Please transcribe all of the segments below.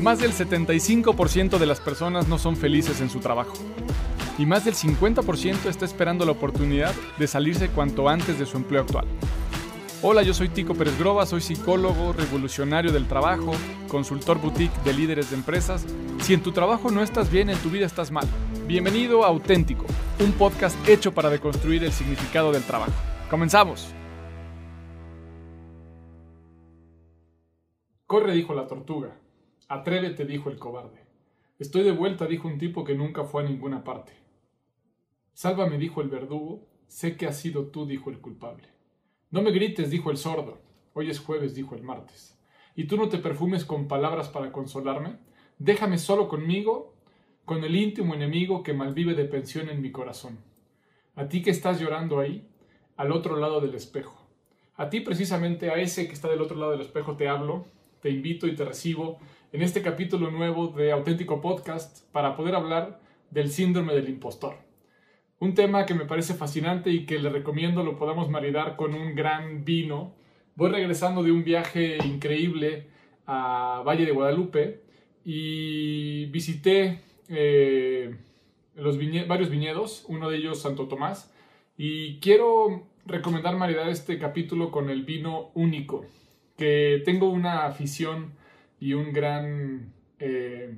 Más del 75% de las personas no son felices en su trabajo. Y más del 50% está esperando la oportunidad de salirse cuanto antes de su empleo actual. Hola, yo soy Tico Pérez Groba, soy psicólogo, revolucionario del trabajo, consultor boutique de líderes de empresas. Si en tu trabajo no estás bien, en tu vida estás mal. Bienvenido a Auténtico, un podcast hecho para deconstruir el significado del trabajo. Comenzamos. Corre, dijo la tortuga. Atrévete, dijo el cobarde. Estoy de vuelta, dijo un tipo que nunca fue a ninguna parte. Sálvame, dijo el verdugo. Sé que has sido tú, dijo el culpable. No me grites, dijo el sordo. Hoy es jueves, dijo el martes. ¿Y tú no te perfumes con palabras para consolarme? Déjame solo conmigo, con el íntimo enemigo que malvive de pensión en mi corazón. A ti que estás llorando ahí, al otro lado del espejo. A ti precisamente, a ese que está del otro lado del espejo, te hablo, te invito y te recibo en este capítulo nuevo de Auténtico Podcast para poder hablar del síndrome del impostor. Un tema que me parece fascinante y que le recomiendo lo podamos maridar con un gran vino. Voy regresando de un viaje increíble a Valle de Guadalupe y visité eh, los varios viñedos, uno de ellos Santo Tomás, y quiero recomendar maridar este capítulo con el vino único, que tengo una afición y un gran eh,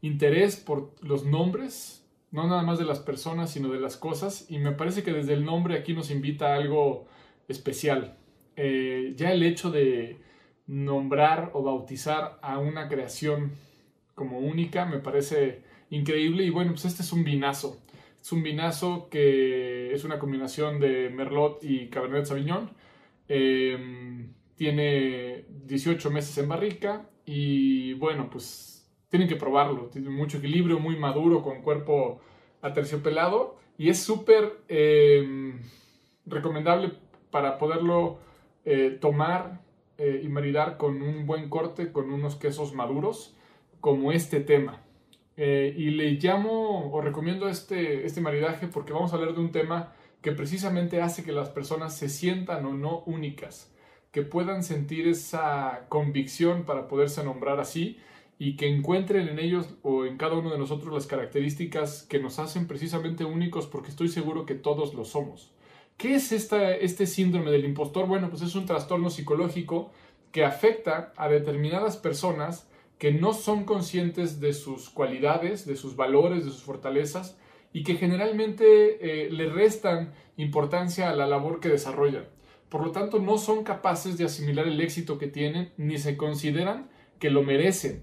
interés por los nombres no nada más de las personas, sino de las cosas. Y me parece que desde el nombre aquí nos invita a algo especial. Eh, ya el hecho de nombrar o bautizar a una creación como única me parece increíble. Y bueno, pues este es un vinazo. Es un vinazo que es una combinación de Merlot y Cabernet Sauvignon. Em, tiene 18 meses en barrica y bueno, pues tienen que probarlo. Tiene mucho equilibrio, muy maduro, con cuerpo aterciopelado y es súper em, recomendable para poderlo eh, tomar eh, y maridar con un buen corte, con unos quesos maduros, como este tema. Eh, y le llamo o recomiendo este, este maridaje porque vamos a hablar de un tema que precisamente hace que las personas se sientan o no únicas, que puedan sentir esa convicción para poderse nombrar así y que encuentren en ellos o en cada uno de nosotros las características que nos hacen precisamente únicos porque estoy seguro que todos lo somos. ¿Qué es esta, este síndrome del impostor? Bueno, pues es un trastorno psicológico que afecta a determinadas personas que no son conscientes de sus cualidades, de sus valores, de sus fortalezas y que generalmente eh, le restan importancia a la labor que desarrollan. Por lo tanto, no son capaces de asimilar el éxito que tienen ni se consideran que lo merecen.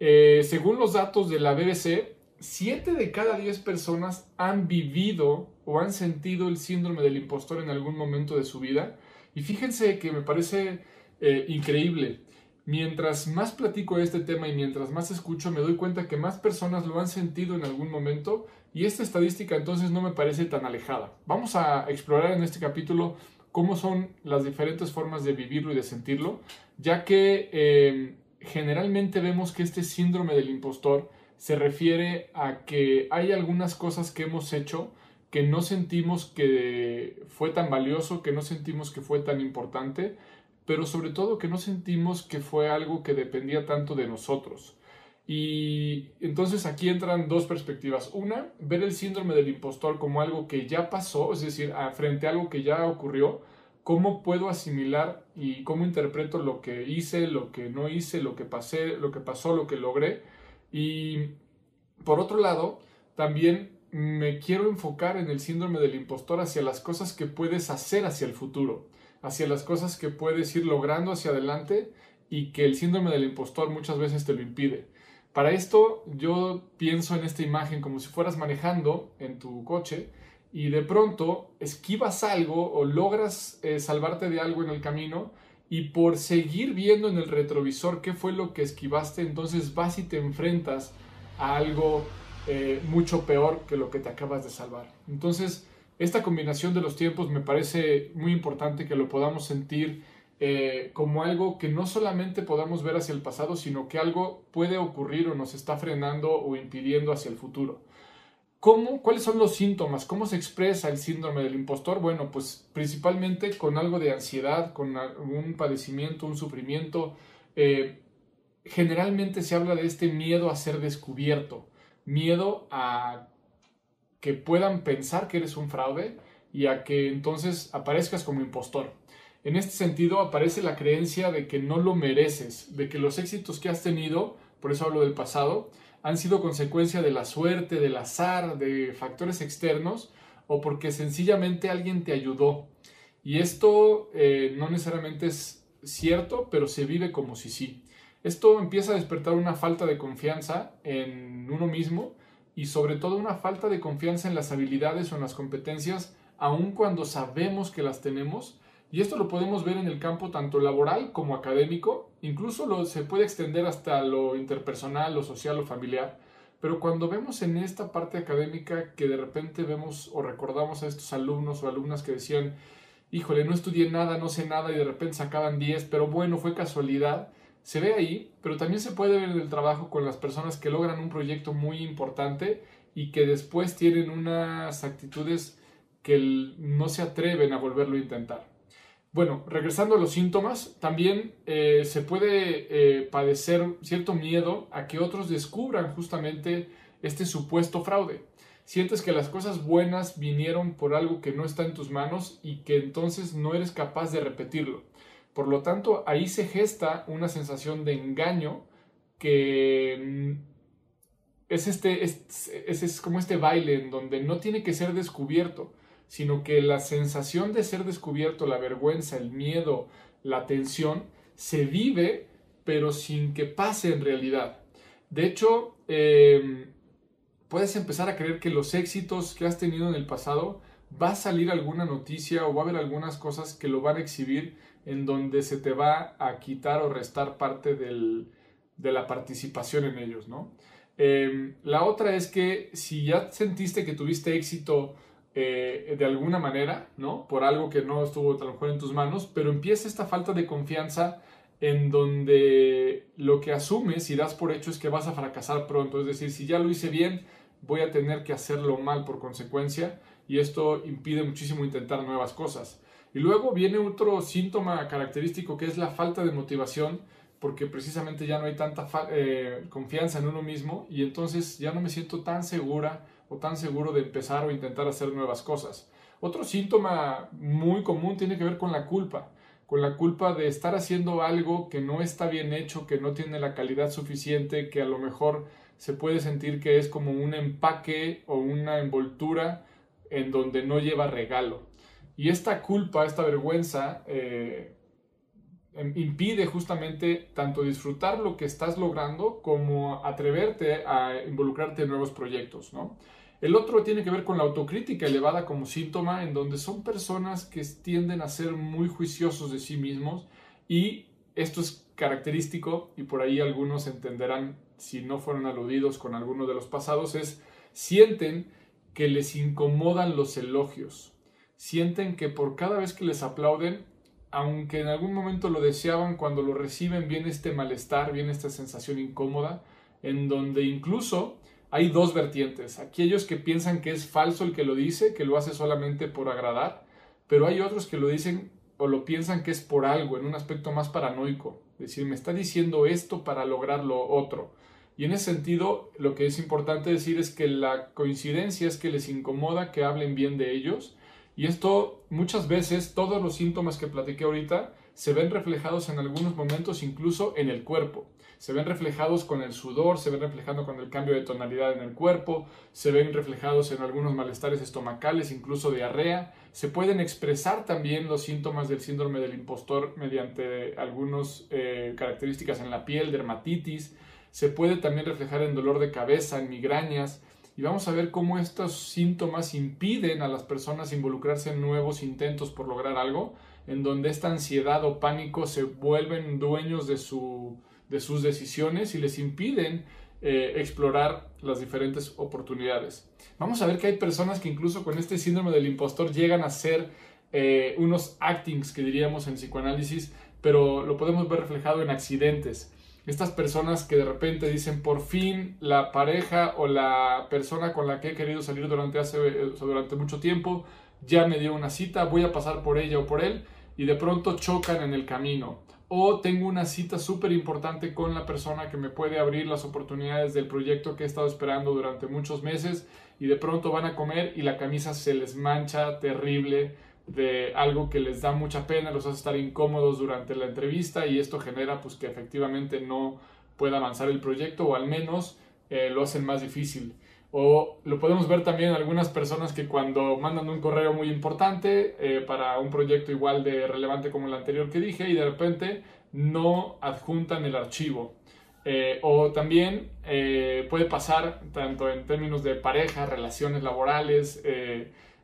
Eh, según los datos de la BBC, 7 de cada 10 personas han vivido o han sentido el síndrome del impostor en algún momento de su vida. Y fíjense que me parece eh, increíble. Mientras más platico este tema y mientras más escucho, me doy cuenta que más personas lo han sentido en algún momento y esta estadística entonces no me parece tan alejada. Vamos a explorar en este capítulo cómo son las diferentes formas de vivirlo y de sentirlo, ya que eh, generalmente vemos que este síndrome del impostor se refiere a que hay algunas cosas que hemos hecho que no sentimos que fue tan valioso, que no sentimos que fue tan importante, pero sobre todo que no sentimos que fue algo que dependía tanto de nosotros. Y entonces aquí entran dos perspectivas. Una, ver el síndrome del impostor como algo que ya pasó, es decir, frente a algo que ya ocurrió, cómo puedo asimilar y cómo interpreto lo que hice, lo que no hice, lo que pasé, lo que pasó, lo que logré. Y por otro lado, también me quiero enfocar en el síndrome del impostor hacia las cosas que puedes hacer hacia el futuro, hacia las cosas que puedes ir logrando hacia adelante y que el síndrome del impostor muchas veces te lo impide. Para esto yo pienso en esta imagen como si fueras manejando en tu coche y de pronto esquivas algo o logras eh, salvarte de algo en el camino y por seguir viendo en el retrovisor qué fue lo que esquivaste, entonces vas y te enfrentas a algo eh, mucho peor que lo que te acabas de salvar. Entonces, esta combinación de los tiempos me parece muy importante que lo podamos sentir eh, como algo que no solamente podamos ver hacia el pasado, sino que algo puede ocurrir o nos está frenando o impidiendo hacia el futuro. ¿Cómo, ¿Cuáles son los síntomas? ¿Cómo se expresa el síndrome del impostor? Bueno, pues principalmente con algo de ansiedad, con un padecimiento, un sufrimiento. Eh, generalmente se habla de este miedo a ser descubierto, miedo a que puedan pensar que eres un fraude y a que entonces aparezcas como impostor. En este sentido aparece la creencia de que no lo mereces, de que los éxitos que has tenido, por eso hablo del pasado, han sido consecuencia de la suerte, del azar, de factores externos o porque sencillamente alguien te ayudó. Y esto eh, no necesariamente es cierto, pero se vive como si sí. Esto empieza a despertar una falta de confianza en uno mismo y sobre todo una falta de confianza en las habilidades o en las competencias, aun cuando sabemos que las tenemos. Y esto lo podemos ver en el campo tanto laboral como académico, incluso lo, se puede extender hasta lo interpersonal, lo social o familiar. Pero cuando vemos en esta parte académica que de repente vemos o recordamos a estos alumnos o alumnas que decían, híjole, no estudié nada, no sé nada y de repente sacaban 10, pero bueno, fue casualidad, se ve ahí, pero también se puede ver en el trabajo con las personas que logran un proyecto muy importante y que después tienen unas actitudes que no se atreven a volverlo a intentar. Bueno, regresando a los síntomas, también eh, se puede eh, padecer cierto miedo a que otros descubran justamente este supuesto fraude. Sientes que las cosas buenas vinieron por algo que no está en tus manos y que entonces no eres capaz de repetirlo. Por lo tanto, ahí se gesta una sensación de engaño que mm, es, este, es, es, como este baile en donde no tiene que ser descubierto, sino que la sensación de ser descubierto, la vergüenza, el miedo, la tensión, se vive pero sin que pase en realidad. De hecho, em, puedes empezar a creer que los éxitos que has tenido en el pasado va a salir alguna noticia o va a haber algunas cosas que lo van a exhibir en donde se te va a quitar o restar parte de la participación en ellos, ¿no? Em, la otra es que si ya sentiste que tuviste éxito eh, de alguna manera, ¿no? Por algo que no estuvo a lo mejor en tus manos, pero empieza esta falta de confianza en donde lo que asumes y das por hecho es que vas a fracasar pronto. Es decir, si ya lo hice bien, voy a tener que hacerlo mal por consecuencia y esto impide muchísimo intentar nuevas cosas. Y luego viene otro síntoma característico que es la falta de motivación, porque precisamente ya no hay tanta eh, confianza en uno mismo y entonces ya no me siento tan segura o tan seguro de empezar o intentar hacer nuevas cosas. Otro síntoma muy común tiene que ver con la culpa, con la culpa de estar haciendo algo que no está bien hecho, que no tiene la calidad suficiente, que a lo mejor se puede sentir que es como un empaque o una envoltura en donde no lleva regalo. Y esta culpa, esta vergüenza, eh, impide justamente tanto disfrutar lo que estás logrando como atreverte a involucrarte en nuevos proyectos. El otro tiene que ver con la autocrítica elevada como síntoma, en donde son personas que tienden a ser muy juiciosos de sí mismos y esto es característico y por ahí algunos entenderán si no fueron aludidos con alguno de los pasados, es sienten que les incomodan los elogios sienten que por cada vez que les aplauden, aunque en algún momento lo deseaban, cuando lo reciben viene este malestar, viene esta sensación incómoda, en donde incluso hay dos vertientes. Aquellos que piensan que es falso el que lo dice, que lo hace solamente por agradar, pero hay otros que lo dicen o lo piensan que es por algo, en un aspecto más paranoico. Es decir, me está diciendo esto para lograr lo otro. Y en ese sentido, lo que es importante decir es que la coincidencia es que les incomoda que hablen bien de ellos, y esto muchas veces, todos los síntomas que platiqué ahorita, se ven reflejados en algunos momentos incluso en el cuerpo. Se ven reflejados con el sudor, se ven reflejados con el cambio de tonalidad en el cuerpo, se ven reflejados en algunos malestares estomacales, incluso diarrea. Se pueden expresar también los síntomas del síndrome del impostor mediante algunas eh, características en la piel, dermatitis. Se puede también reflejar en dolor de cabeza, en migrañas, y vamos a ver cómo estos síntomas impiden a las personas involucrarse en nuevos intentos por lograr algo, en donde esta ansiedad o pánico se vuelven dueños de, su, de sus decisiones y les impiden eh, explorar las diferentes oportunidades. Vamos a ver que hay personas que incluso con este síndrome del impostor llegan a ser eh, unos actings que diríamos en psicoanálisis, pero lo podemos ver reflejado en accidentes estas personas que de repente dicen por fin la pareja o la persona con la que he querido salir durante, hace, durante mucho tiempo ya me dio una cita, voy a pasar por ella o por él y de pronto chocan en el camino. O tengo una cita súper importante con la persona que me puede abrir las oportunidades del proyecto que he estado esperando durante muchos meses y de pronto van a comer y la camisa se les mancha terrible de algo que les da mucha pena, los hace estar incómodos durante la entrevista y esto genera pues que efectivamente no pueda avanzar el proyecto o al menos eh, lo hacen más difícil. O lo podemos ver también en algunas personas que cuando mandan un correo muy importante eh, para un proyecto igual de relevante como el anterior que dije y de repente no adjuntan el archivo. Eh, o también eh, puede pasar tanto en términos de pareja, relaciones laborales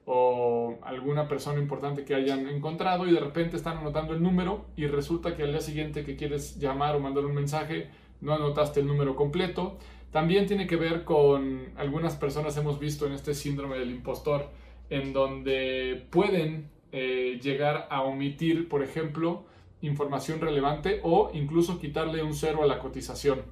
o alguna persona importante que hayan encontrado y de repente están anotando el número y resulta que al día siguiente que quieres llamar o mandar un mensaje no anotaste el número completo también tiene que ver con algunas personas hemos visto en este síndrome del impostor, en donde pueden eh, llegar a omitir, por ejemplo, información relevante o incluso quitarle un cero a la cotización.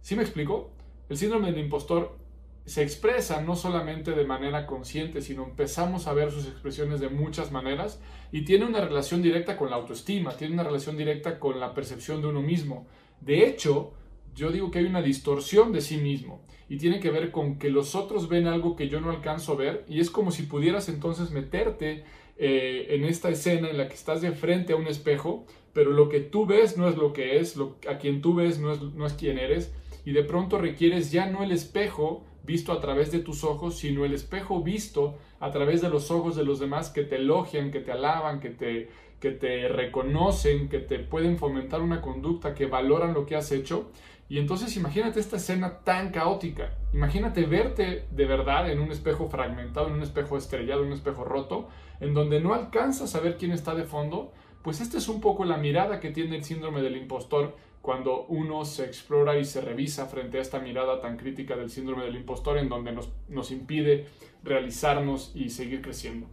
¿Sí me explico? El síndrome del impostor se expresa no solamente de manera consciente, sino empezamos a ver sus expresiones de muchas maneras y tiene una relación directa con la autoestima, tiene una relación directa con la percepción de uno mismo. De hecho, yo digo que hay una distorsión de sí mismo y tiene que ver con que los otros ven algo que yo no alcanzo a ver y es como si pudieras entonces meterte eh, en esta escena en la que estás de frente a un espejo, pero lo que tú ves no es lo que es, a quien tú ves no es, no es quien eres y de pronto requieres ya no el espejo visto a través de tus ojos, sino el espejo visto a través de los ojos de los demás que te elogian, que te alaban, que te, que te reconocen, que te pueden fomentar una conducta, que valoran lo que has hecho. Y entonces imagínate esta escena tan caótica. Imagínate verte de verdad en un espejo fragmentado, en un espejo estrellado, en un espejo roto, en donde no alcanzas a ver quién está de fondo. Pues esta es un poco la mirada que tiene el síndrome del impostor cuando uno se explora y se revisa frente a esta mirada tan crítica del síndrome del impostor en donde nos, nos impide realizarnos y seguir creciendo.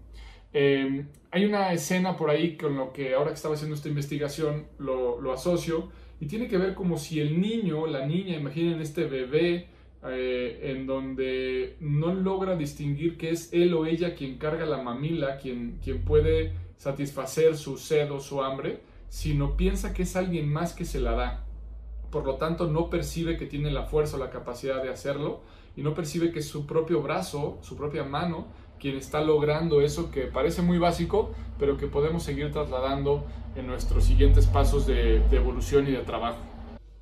Eh, hay una escena por ahí con lo que ahora que estaba haciendo esta investigación lo, lo asocio y tiene que ver como si el niño, la niña, imaginen este bebé eh, en donde no logra distinguir que es él o ella quien carga la mamila, quien, quien puede satisfacer su sed o su hambre, sino piensa que es alguien más que se la da. Por lo tanto, no percibe que tiene la fuerza o la capacidad de hacerlo y no percibe que es su propio brazo, su propia mano, quien está logrando eso que parece muy básico, pero que podemos seguir trasladando en nuestros siguientes pasos de, evolución y de trabajo.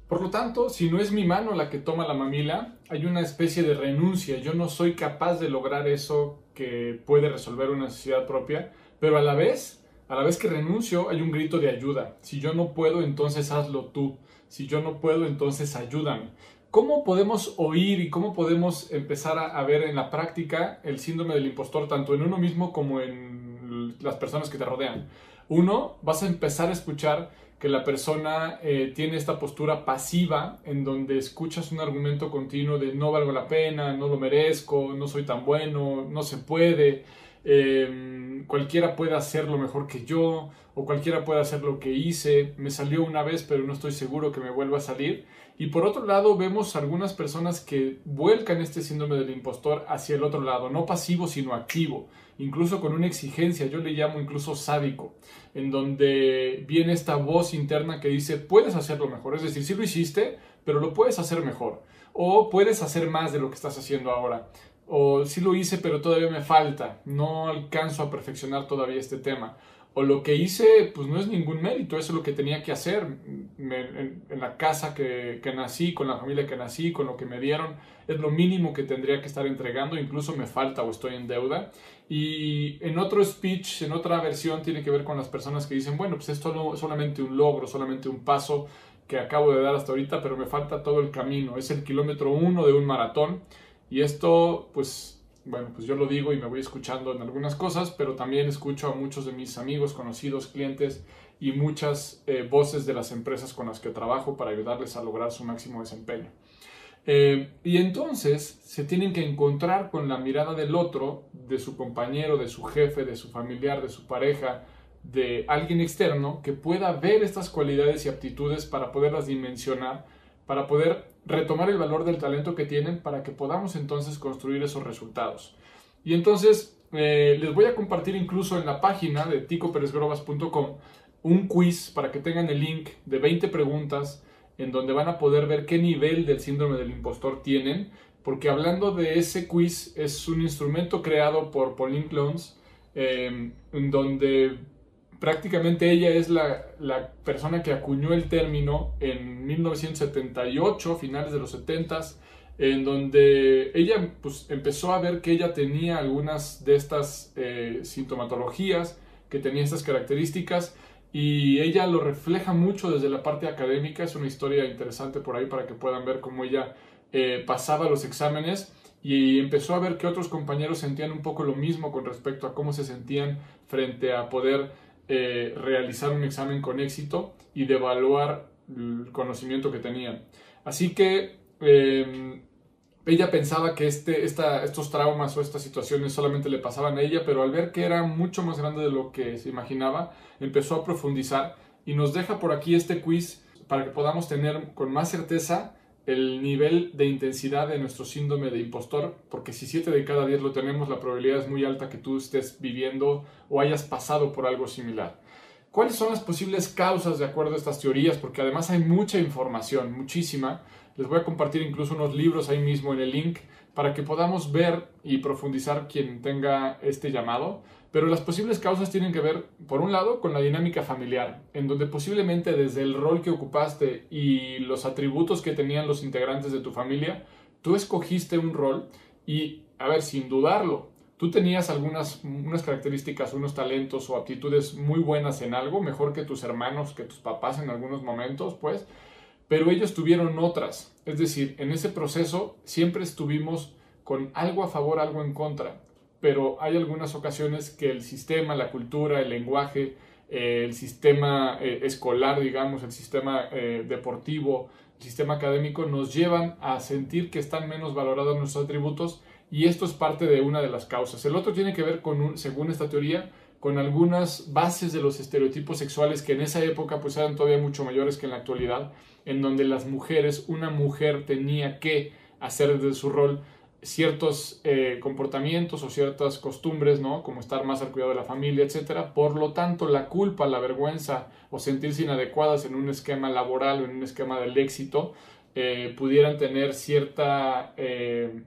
Por lo tanto, si no es mi mano la que toma la mamila, hay una especie de renuncia. Yo no soy capaz de lograr eso que puede resolver una necesidad propia, pero a la vez, a la vez que renuncio, hay un grito de ayuda. Si yo no puedo, entonces hazlo tú. Si yo no puedo, entonces ayúdame. ¿Cómo podemos oír y cómo podemos empezar a, ver en la práctica el síndrome del impostor tanto en uno mismo como en las personas que te rodean? Uno, vas a empezar a escuchar que la persona eh, tiene esta postura pasiva en donde escuchas un argumento continuo de no valgo la pena, no lo merezco, no soy tan bueno, no se puede, em, cualquiera puede hacerlo mejor que yo o cualquiera puede hacer lo que hice, me salió una vez pero no estoy seguro que me vuelva a salir. Y por otro lado vemos algunas personas que vuelcan este síndrome del impostor hacia el otro lado, no pasivo sino activo, incluso con una exigencia, yo le llamo incluso sádico, en donde viene esta voz interna que dice puedes hacerlo mejor, es decir, sí lo hiciste, pero lo puedes hacer mejor, o puedes hacer más de lo que estás haciendo ahora, o sí lo hice pero todavía me falta, no alcanzo a perfeccionar todavía este tema o lo que hice, pues no es ningún mérito, eso es lo que tenía que hacer en, la casa que, nací, con la familia que nací, con lo que me dieron, es lo mínimo que tendría que estar entregando, incluso me falta o estoy en deuda. Y en otro speech, en otra versión, tiene que ver con las personas que dicen, bueno, pues esto no solamente un logro, solamente un paso que acabo de dar hasta ahorita, pero me falta todo el camino, es el kilómetro uno de un maratón. Y esto, pues bueno, pues yo lo digo y me voy escuchando en algunas cosas, pero también escucho a muchos de mis amigos, conocidos, clientes y muchas eh, voces de las empresas con las que trabajo para ayudarles a lograr su máximo desempeño. Eh, y entonces se tienen que encontrar con la mirada del otro, de su compañero, de su jefe, de su familiar, de su pareja, de alguien externo que pueda ver estas cualidades y aptitudes para poderlas dimensionar, para poder retomar el valor del talento que tienen para que podamos entonces construir esos resultados. Y entonces eh, les voy a compartir incluso en la página de ticoperezgrobas.com un quiz para que tengan el link de 20 preguntas en donde van a poder ver qué nivel del síndrome del impostor tienen, porque hablando de ese quiz es un instrumento creado por Pauline Clones, em, en donde prácticamente ella es la, la, persona que acuñó el término en 1978, finales de los 70s, en donde ella pues, empezó a ver que ella tenía algunas de estas eh, sintomatologías, que tenía estas características, y ella lo refleja mucho desde la parte académica. Es una historia interesante por ahí para que puedan ver cómo ella eh, pasaba los exámenes y empezó a ver que otros compañeros sentían un poco lo mismo con respecto a cómo se sentían frente a poder eh, realizar un examen con éxito y de evaluar el conocimiento que tenían. Así que em, ella pensaba que este, estos traumas o estas situaciones solamente le pasaban a ella, pero al ver que era mucho más grande de lo que se imaginaba, empezó a profundizar y nos deja por aquí este quiz para que podamos tener con más certeza el nivel de intensidad de nuestro síndrome de impostor, porque si 7 de cada 10 lo tenemos, la probabilidad es muy alta que tú estés viviendo o hayas pasado por algo similar. ¿Cuáles son las posibles causas de acuerdo a estas teorías? Porque además hay mucha información, muchísima. Les voy a compartir incluso unos libros ahí mismo en el link para que podamos ver y profundizar quien tenga este llamado. Pero las posibles causas tienen que ver, por un lado, con la dinámica familiar, en donde posiblemente desde el rol que ocupaste y los atributos que tenían los integrantes de tu familia, tú escogiste un rol y, a ver, sin dudarlo, tú tenías algunas unas características, unos talentos o aptitudes muy buenas en algo, mejor que tus hermanos, que tus papás en algunos momentos, pues, pero ellos tuvieron otras. Es decir, en ese proceso siempre estuvimos con algo a favor, algo en contra pero hay algunas ocasiones que el sistema, la cultura, el lenguaje, eh, el sistema eh, escolar, digamos, el sistema eh, deportivo, el sistema académico nos llevan a sentir que están menos valorados nuestros atributos y esto es parte de una de las causas. El otro tiene que ver con, según esta teoría, con algunas bases de los estereotipos sexuales que en esa época pues eran todavía mucho mayores que en la actualidad, en donde las mujeres, una mujer tenía que hacer de su rol ciertos eh, comportamientos o ciertas costumbres, ¿no? Como estar más al cuidado de la familia, etc. Por lo tanto, la culpa, la vergüenza o sentirse inadecuadas en un esquema laboral o en un esquema del éxito eh, pudieran tener cierta eh,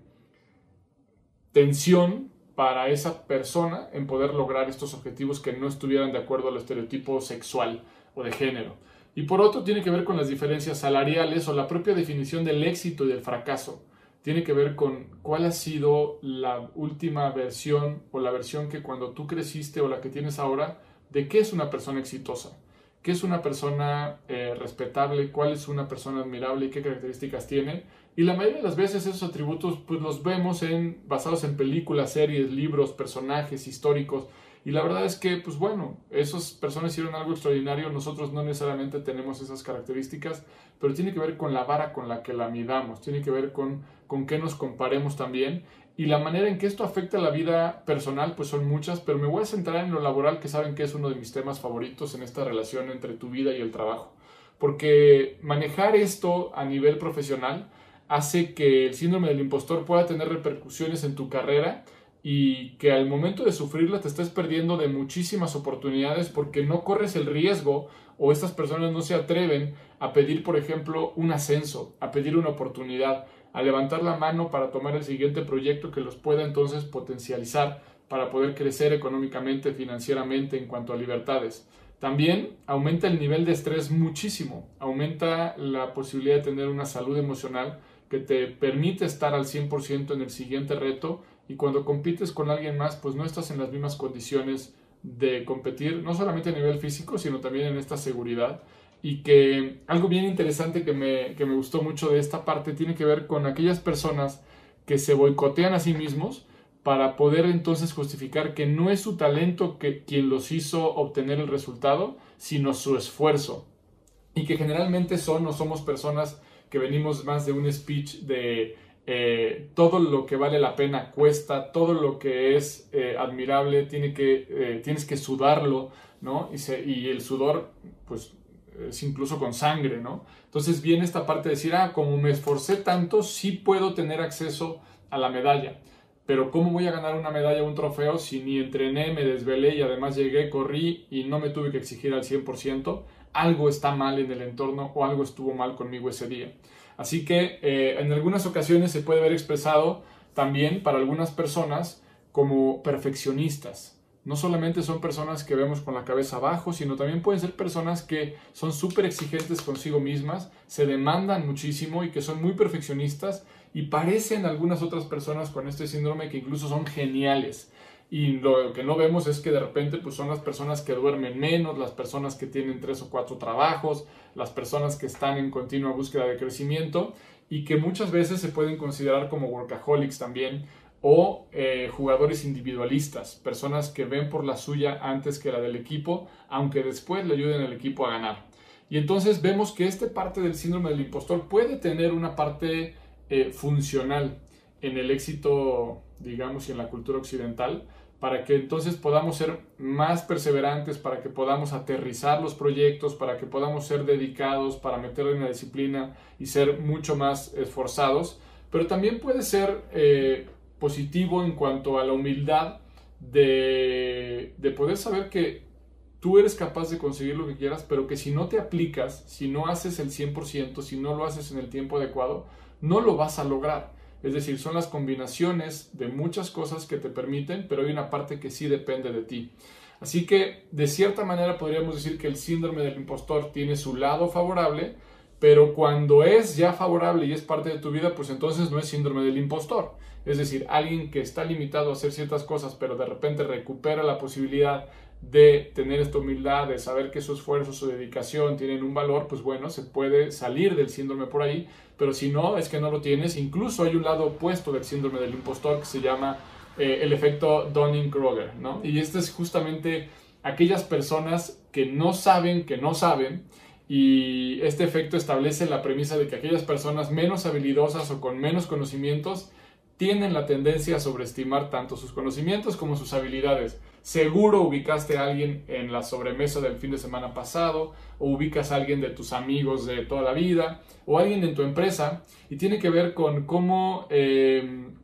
tensión para esa persona en poder lograr estos objetivos que no estuvieran de acuerdo al estereotipo sexual o de género. Y por otro, tiene que ver con las diferencias salariales o la propia definición del éxito y del fracaso tiene que ver con cuál ha sido la última versión o la versión que cuando tú creciste o la que tienes ahora, de qué es una persona exitosa, qué es una persona eh, respetable, cuál es una persona admirable y qué características tiene. Y la mayoría de las veces esos atributos pues los vemos en, basados en películas, series, libros, personajes históricos. Y la verdad es que, pues bueno, esas personas hicieron algo extraordinario, nosotros no necesariamente tenemos esas características, pero tiene que ver con la vara con la que la midamos, tiene que ver con, con qué nos comparemos también. Y la manera en que esto afecta la vida personal, pues son muchas, pero me voy a centrar en lo laboral, que saben que es uno de mis temas favoritos en esta relación entre tu vida y el trabajo. Porque manejar esto a nivel profesional hace que el síndrome del impostor pueda tener repercusiones en tu carrera y que al momento de sufrirla te estés perdiendo de muchísimas oportunidades porque no corres el riesgo o estas personas no se atreven a pedir, por ejemplo, un ascenso, a pedir una oportunidad, a levantar la mano para tomar el siguiente proyecto que los pueda entonces potencializar para poder crecer económicamente, financieramente en cuanto a libertades. También aumenta el nivel de estrés muchísimo, aumenta la posibilidad de tener una salud emocional que te permite estar al 100% en el siguiente reto y cuando compites con alguien más, pues no estás en las mismas condiciones de competir, no solamente a nivel físico, sino también en esta seguridad. Y que algo bien interesante que me, que me gustó mucho de esta parte tiene que ver con aquellas personas que se boicotean a sí mismos para poder entonces justificar que no es su talento que, quien los hizo obtener el resultado, sino su esfuerzo. Y que generalmente son o somos personas que venimos más de un speech de eh, todo lo que vale la pena cuesta, todo lo que es eh, admirable tiene que, eh, tienes que sudarlo, ¿no? Y, y, el sudor, pues, es incluso con sangre, ¿no? Entonces viene esta parte de decir, ah, como me esforcé tanto, sí puedo tener acceso a la medalla. pero ¿cómo voy a ganar una medalla o un trofeo si ni entrené, me desvelé y además llegué, corrí y no me tuve que exigir al 100%? Algo está mal en el entorno o algo estuvo mal conmigo ese día. Así que eh, en algunas ocasiones se puede ver expresado también para algunas personas como perfeccionistas. No solamente son personas que vemos con la cabeza abajo, sino también pueden ser personas que son súper exigentes consigo mismas, se demandan muchísimo y que son muy perfeccionistas y parecen algunas otras personas con este síndrome que incluso son geniales. Y lo que no vemos es que de repente pues son las personas que duermen menos, las personas que tienen tres o cuatro trabajos, las personas que están en continua búsqueda de crecimiento y que muchas veces se pueden considerar como workaholics también o eh, jugadores individualistas, personas que ven por la suya antes que la del equipo, aunque después le ayuden al equipo a ganar. Y entonces vemos que esta parte del síndrome del impostor puede tener una parte eh, funcional en el éxito, digamos, y en la cultura occidental, para que entonces podamos ser más perseverantes, para que podamos aterrizar los proyectos, para que podamos ser dedicados, para meterle en la disciplina y ser mucho más esforzados. Pero también puede ser eh, positivo en cuanto a la humildad de, de poder saber que tú eres capaz de conseguir lo que quieras, pero que si no te aplicas, si no haces el 100%, si no lo haces en el tiempo adecuado, no lo vas a lograr. Es decir, son las combinaciones de muchas cosas que te permiten, pero hay una parte que sí depende de ti. Así que, de cierta manera, podríamos decir que el síndrome del impostor tiene su lado favorable, pero cuando es ya favorable y es parte de tu vida, pues entonces no es síndrome del impostor. Es decir, alguien que está limitado a hacer ciertas cosas, pero de repente recupera la posibilidad de tener esta humildad, de saber que su esfuerzo, su dedicación tienen un valor, pues bueno, se puede salir del síndrome por ahí, pero si no, es que no lo tienes. Incluso hay un lado opuesto del síndrome del impostor que se llama eh, el efecto Dunning-Kruger, ¿no? Y este es justamente aquellas personas que no saben que no saben, y este efecto establece la premisa de que aquellas personas menos habilidosas o con menos conocimientos tienen la tendencia a sobreestimar tanto sus conocimientos como sus habilidades. Seguro ubicaste a alguien en la sobremesa del fin de semana pasado, o ubicas a alguien de tus amigos de toda la vida, o alguien en tu empresa, y tiene que ver con cómo em,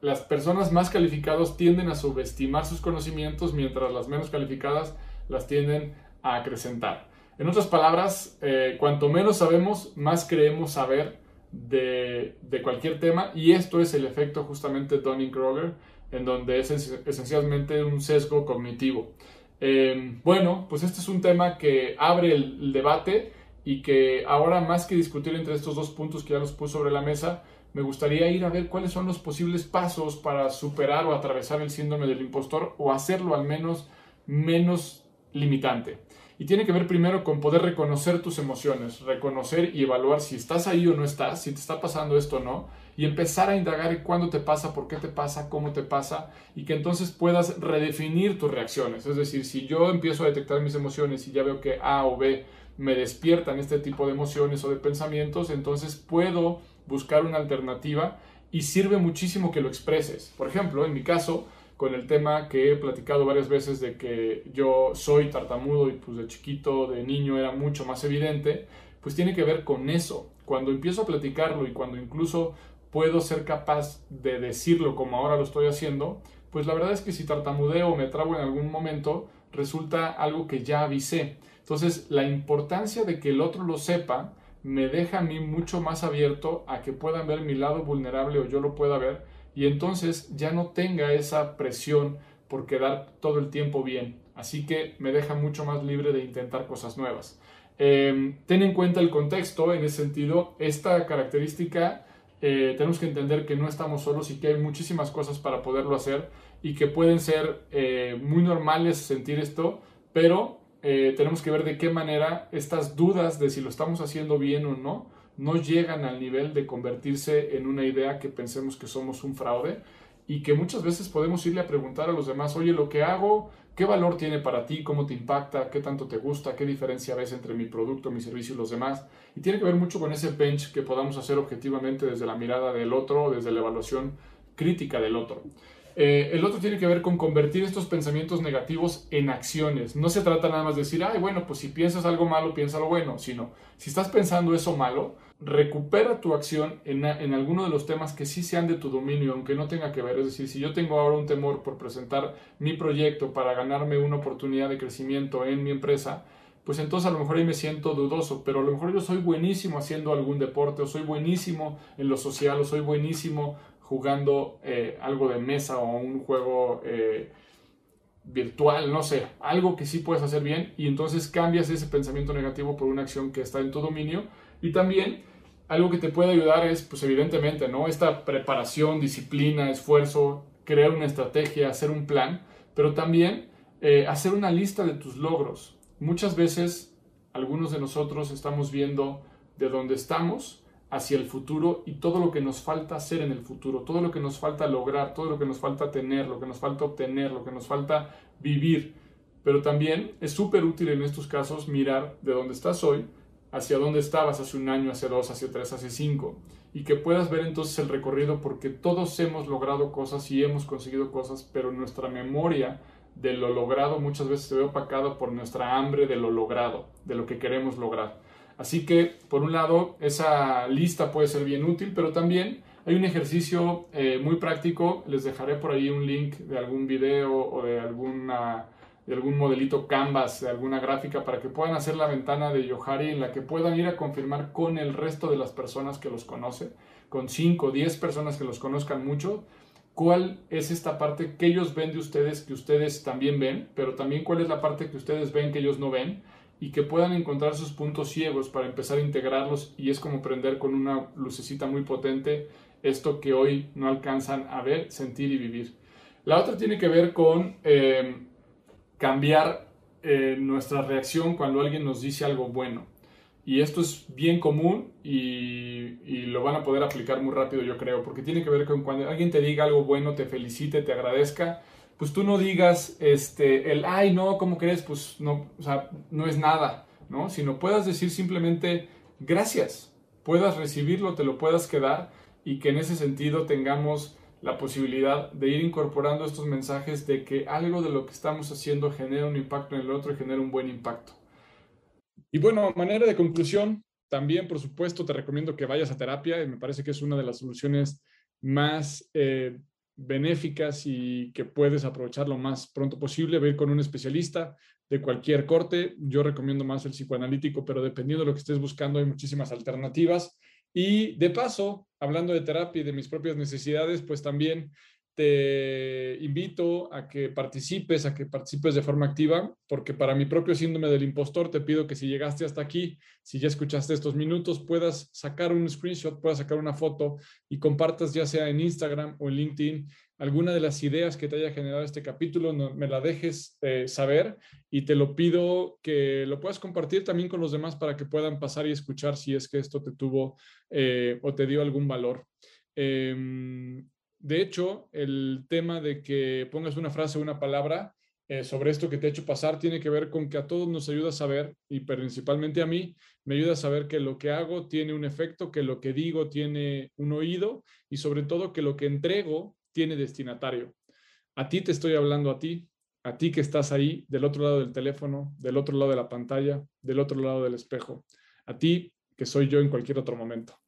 las personas más calificadas tienden a subestimar sus conocimientos, mientras las menos calificadas las tienden a acrecentar. En otras palabras, eh, cuanto menos sabemos, más creemos saber de, cualquier tema y esto es el efecto justamente Dunning-Kruger, en donde es esencialmente un sesgo cognitivo. Em, bueno, pues este es un tema que abre el, debate y que ahora más que discutir entre estos dos puntos que ya los puse sobre la mesa, me gustaría ir a ver cuáles son los posibles pasos para superar o atravesar el síndrome del impostor o hacerlo al menos menos limitante. Y tiene que ver primero con poder reconocer tus emociones, reconocer y evaluar si estás ahí o no estás, si te está pasando esto o no, y empezar a indagar cuándo te pasa, por qué te pasa, cómo te pasa, y que entonces puedas redefinir tus reacciones. Es decir, si yo empiezo a detectar mis emociones y ya veo que A o B me despiertan este tipo de emociones o de pensamientos, entonces puedo buscar una alternativa y sirve muchísimo que lo expreses. Por ejemplo, en mi caso, con el tema que he platicado varias veces de que yo soy tartamudo y pues de chiquito, de niño era mucho más evidente, pues tiene que ver con eso. Cuando empiezo a platicarlo y cuando incluso puedo ser capaz de decirlo como ahora lo estoy haciendo, pues la verdad es que si tartamudeo o me trabo en algún momento, resulta algo que ya avisé. Entonces, la importancia de que el otro lo sepa me deja a mí mucho más abierto a que puedan ver mi lado vulnerable o yo lo pueda ver y entonces ya no tenga esa presión por quedar todo el tiempo bien. Así que me deja mucho más libre de intentar cosas nuevas. Em, ten en cuenta el contexto, en ese sentido, esta característica eh, tenemos que entender que no estamos solos y que hay muchísimas cosas para poderlo hacer y que pueden ser eh, muy normales sentir esto, pero eh, tenemos que ver de qué manera estas dudas de si lo estamos haciendo bien o no no llegan al nivel de convertirse en una idea que pensemos que somos un fraude y que muchas veces podemos irle a preguntar a los demás, oye, lo que hago, ¿qué valor tiene para ti? ¿Cómo te impacta? ¿Qué tanto te gusta? ¿Qué diferencia ves entre mi producto, mi servicio y los demás? Y tiene que ver mucho con ese bench que podamos hacer objetivamente desde la mirada del otro, desde la evaluación crítica del otro. Eh, el otro tiene que ver con convertir estos pensamientos negativos en acciones. No se trata nada más de decir, ay, bueno, pues si piensas algo malo, piensa lo bueno, sino si estás pensando eso malo, recupera tu acción en, en alguno de los temas que sí sean de tu dominio, aunque no tenga que ver. Es decir, si yo tengo ahora un temor por presentar mi proyecto para ganarme una oportunidad de crecimiento en mi empresa, pues entonces a lo mejor ahí me siento dudoso, pero a lo mejor yo soy buenísimo haciendo algún deporte, o soy buenísimo en lo social, o soy buenísimo jugando eh, algo de mesa o un juego eh, virtual, no sé, algo que sí puedes hacer bien y entonces cambias ese pensamiento negativo por una acción que está en tu dominio y también algo que te puede ayudar es, pues evidentemente, ¿no? Esta preparación, disciplina, esfuerzo, crear una estrategia, hacer un plan, pero también eh, hacer una lista de tus logros. Muchas veces algunos de nosotros estamos viendo de dónde estamos hacia el futuro y todo lo que nos falta hacer en el futuro, todo lo que nos falta lograr, todo lo que nos falta tener, lo que nos falta obtener, lo que nos falta vivir. Pero también es súper útil en estos casos mirar de dónde estás hoy, hacia dónde estabas hace un año, hace dos, hace tres, hace cinco, y que puedas ver entonces el recorrido porque todos hemos logrado cosas y hemos conseguido cosas, pero nuestra memoria de lo logrado muchas veces se ve opacada por nuestra hambre de lo logrado, de lo que queremos lograr. Así que, por un lado, esa lista puede ser bien útil, pero también hay un ejercicio eh, muy práctico. Les dejaré por ahí un link de algún video o de, alguna, de algún modelito Canvas, de alguna gráfica, para que puedan hacer la ventana de Yohari en la que puedan ir a confirmar con el resto de las personas que los conocen, con 5 o 10 personas que los conozcan mucho, cuál es esta parte que ellos ven de ustedes, que ustedes también ven, pero también cuál es la parte que ustedes ven que ellos no ven y que puedan encontrar sus puntos ciegos para empezar a integrarlos y es como prender con una lucecita muy potente esto que hoy no alcanzan a ver, sentir y vivir. La otra tiene que ver con eh, cambiar eh, nuestra reacción cuando alguien nos dice algo bueno. Y esto es bien común y, lo van a poder aplicar muy rápido, yo creo, porque tiene que ver con cuando alguien te diga algo bueno, te felicite, te agradezca, pues tú no digas este, el, ay, no, ¿cómo crees? Pues no, o sea, no es nada, ¿no? Sino puedas decir simplemente gracias, puedas recibirlo, te lo puedas quedar y que en ese sentido tengamos la posibilidad de ir incorporando estos mensajes de que algo de lo que estamos haciendo genera un impacto en el otro y genera un buen impacto. Y bueno, manera de conclusión, también por supuesto te recomiendo que vayas a terapia y me parece que es una de las soluciones más eh, benéficas y que puedes aprovechar lo más pronto posible, ver con un especialista de cualquier corte. Yo recomiendo más el psicoanalítico, pero dependiendo de lo que estés buscando hay muchísimas alternativas. Y de paso, hablando de terapia y de mis propias necesidades, pues también te invito a que participes, a que participes de forma activa, porque para mi propio síndrome del impostor te pido que si llegaste hasta aquí, si ya escuchaste estos minutos, puedas sacar un screenshot, puedas sacar una foto y compartas ya sea en Instagram o en LinkedIn alguna de las ideas que te haya generado este capítulo, me la dejes eh, saber y te lo pido que lo puedas compartir también con los demás para que puedan pasar y escuchar si es que esto te tuvo eh, o te dio algún valor. Em, de hecho, el tema de que pongas una frase o una palabra eh, sobre esto que te ha hecho pasar tiene que ver con que a todos nos ayuda a saber, y principalmente a mí, me ayuda a saber que lo que hago tiene un efecto, que lo que digo tiene un oído y sobre todo que lo que entrego tiene destinatario. A ti te estoy hablando a ti, a ti que estás ahí del otro lado del teléfono, del otro lado de la pantalla, del otro lado del espejo, a ti que soy yo en cualquier otro momento.